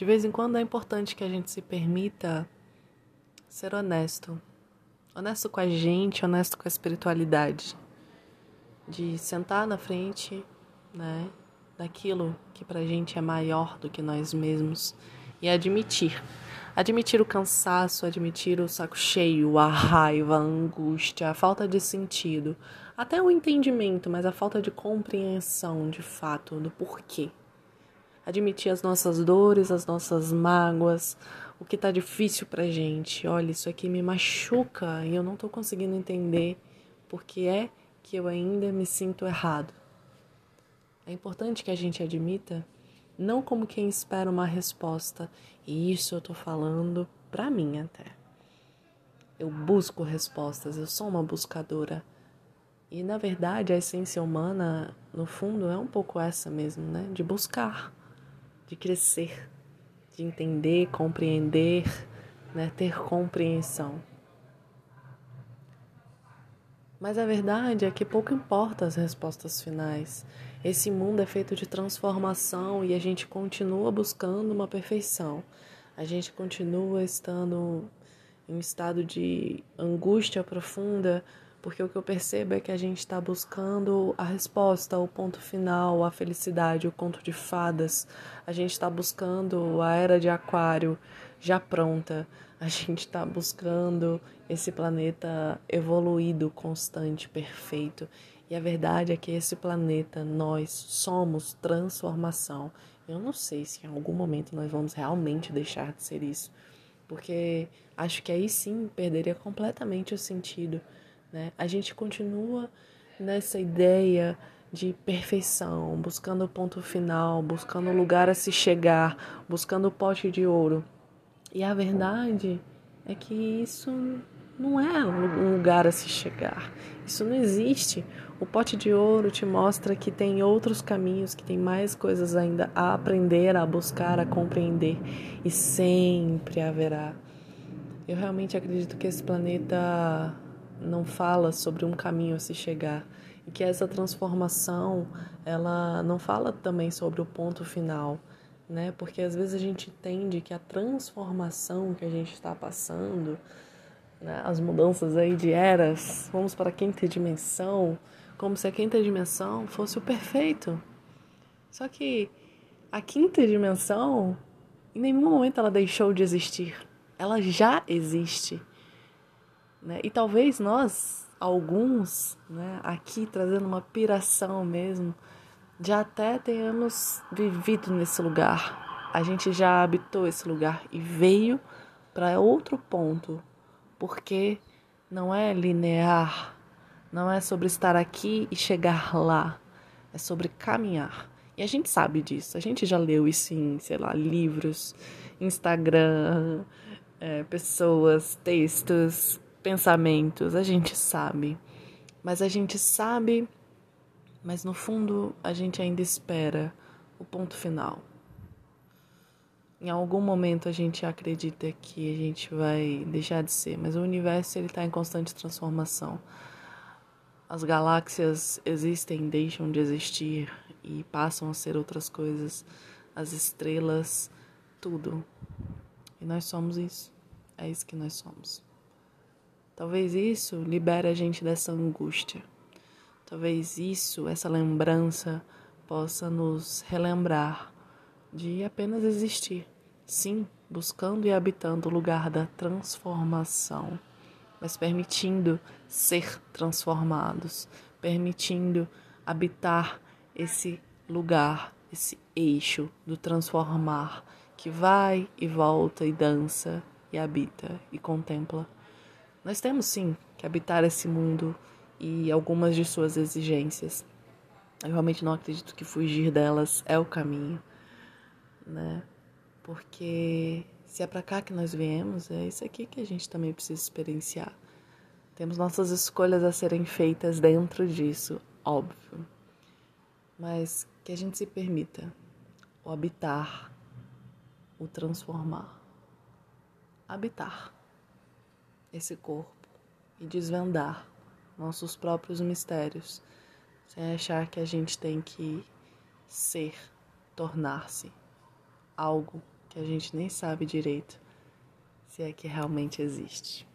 De vez em quando é importante que a gente se permita ser honesto. Honesto com a gente, honesto com a espiritualidade. De sentar na frente, né, daquilo que pra gente é maior do que nós mesmos e admitir. Admitir o cansaço, admitir o saco cheio, a raiva, a angústia, a falta de sentido, até o entendimento, mas a falta de compreensão de fato do porquê. Admitir as nossas dores, as nossas mágoas, o que tá difícil pra gente. Olha, isso aqui me machuca e eu não tô conseguindo entender porque é que eu ainda me sinto errado. É importante que a gente admita não como quem espera uma resposta. E isso eu tô falando pra mim até. Eu busco respostas, eu sou uma buscadora. E na verdade a essência humana, no fundo, é um pouco essa mesmo, né? De buscar, de crescer, de entender, compreender, né? ter compreensão. Mas a verdade é que pouco importa as respostas finais. Esse mundo é feito de transformação e a gente continua buscando uma perfeição. A gente continua estando em um estado de angústia profunda, porque o que eu percebo é que a gente está buscando a resposta, o ponto final, a felicidade, o conto de fadas. A gente está buscando a era de Aquário já pronta. A gente está buscando esse planeta evoluído, constante, perfeito. E a verdade é que esse planeta, nós somos transformação. Eu não sei se em algum momento nós vamos realmente deixar de ser isso, porque acho que aí sim perderia completamente o sentido. Né? A gente continua nessa ideia de perfeição, buscando o ponto final, buscando o lugar a se chegar, buscando o pote de ouro. E a verdade é que isso não é um lugar a se chegar. Isso não existe. O pote de ouro te mostra que tem outros caminhos, que tem mais coisas ainda a aprender, a buscar, a compreender. E sempre haverá. Eu realmente acredito que esse planeta não fala sobre um caminho a se chegar e que essa transformação ela não fala também sobre o ponto final, né? Porque às vezes a gente entende que a transformação que a gente está passando né, as mudanças aí de eras, vamos para a quinta dimensão, como se a quinta dimensão fosse o perfeito. Só que a quinta dimensão, em nenhum momento ela deixou de existir. Ela já existe. Né? E talvez nós, alguns, né, aqui trazendo uma piração mesmo, já até tenhamos vivido nesse lugar. A gente já habitou esse lugar e veio para outro ponto, porque não é linear, não é sobre estar aqui e chegar lá, é sobre caminhar. E a gente sabe disso, a gente já leu isso em, sei lá, livros, Instagram, é, pessoas, textos, pensamentos, a gente sabe. Mas a gente sabe, mas no fundo a gente ainda espera o ponto final. Em algum momento a gente acredita que a gente vai deixar de ser, mas o universo ele está em constante transformação. As galáxias existem, deixam de existir e passam a ser outras coisas. As estrelas, tudo. E nós somos isso. É isso que nós somos. Talvez isso libere a gente dessa angústia. Talvez isso, essa lembrança, possa nos relembrar de apenas existir. Sim, buscando e habitando o lugar da transformação, mas permitindo ser transformados, permitindo habitar esse lugar, esse eixo do transformar que vai e volta e dança e habita e contempla. Nós temos sim que habitar esse mundo e algumas de suas exigências. Eu realmente não acredito que fugir delas é o caminho, né? Porque se é para cá que nós viemos, é isso aqui que a gente também precisa experienciar. Temos nossas escolhas a serem feitas dentro disso, óbvio. Mas que a gente se permita o habitar, o transformar. Habitar esse corpo e desvendar nossos próprios mistérios, sem achar que a gente tem que ser, tornar-se algo que a gente nem sabe direito se é que realmente existe.